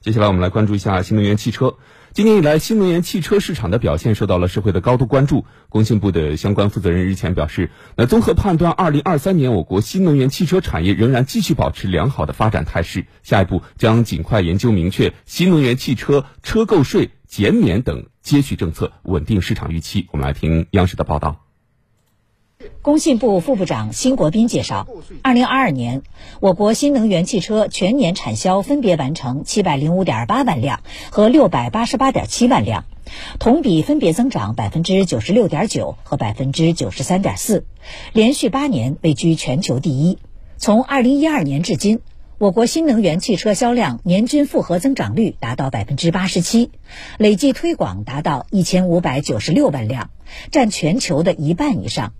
接下来我们来关注一下新能源汽车。今年以来，新能源汽车市场的表现受到了社会的高度关注。工信部的相关负责人日前表示，那综合判断，二零二三年我国新能源汽车产业仍然继续保持良好的发展态势。下一步将尽快研究明确新能源汽车车购税减免等接续政策，稳定市场预期。我们来听央视的报道。工信部副部长辛国斌介绍，二零二二年，我国新能源汽车全年产销分别完成七百零五点八万辆和六百八十八点七万辆，同比分别增长百分之九十六点九和百分之九十三点四，连续八年位居全球第一。从二零一二年至今，我国新能源汽车销量年均复合增长率达到百分之八十七，累计推广达到一千五百九十六万辆，占全球的一半以上。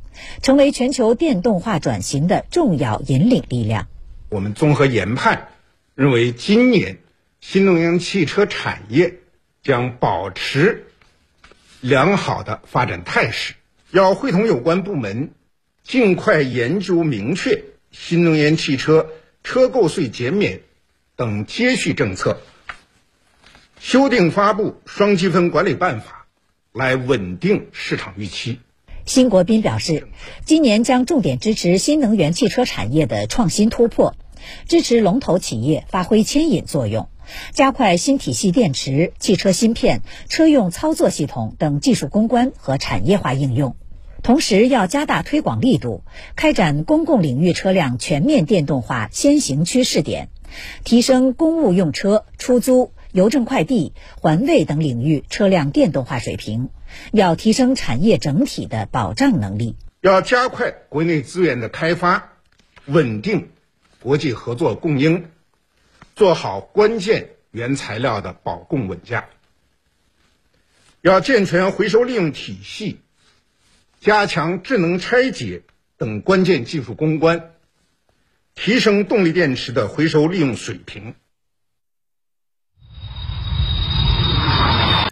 成为全球电动化转型的重要引领力量。我们综合研判，认为今年新能源汽车产业将保持良好的发展态势。要会同有关部门，尽快研究明确新能源汽车车购税减免等接续政策，修订发布双积分管理办法，来稳定市场预期。辛国斌表示，今年将重点支持新能源汽车产业的创新突破，支持龙头企业发挥牵引作用，加快新体系电池、汽车芯片、车用操作系统等技术攻关和产业化应用。同时，要加大推广力度，开展公共领域车辆全面电动化先行区试点，提升公务用车、出租、邮政快递、环卫等领域车辆电动化水平。要提升产业整体的保障能力，要加快国内资源的开发，稳定国际合作供应，做好关键原材料的保供稳价。要健全回收利用体系，加强智能拆解等关键技术攻关，提升动力电池的回收利用水平。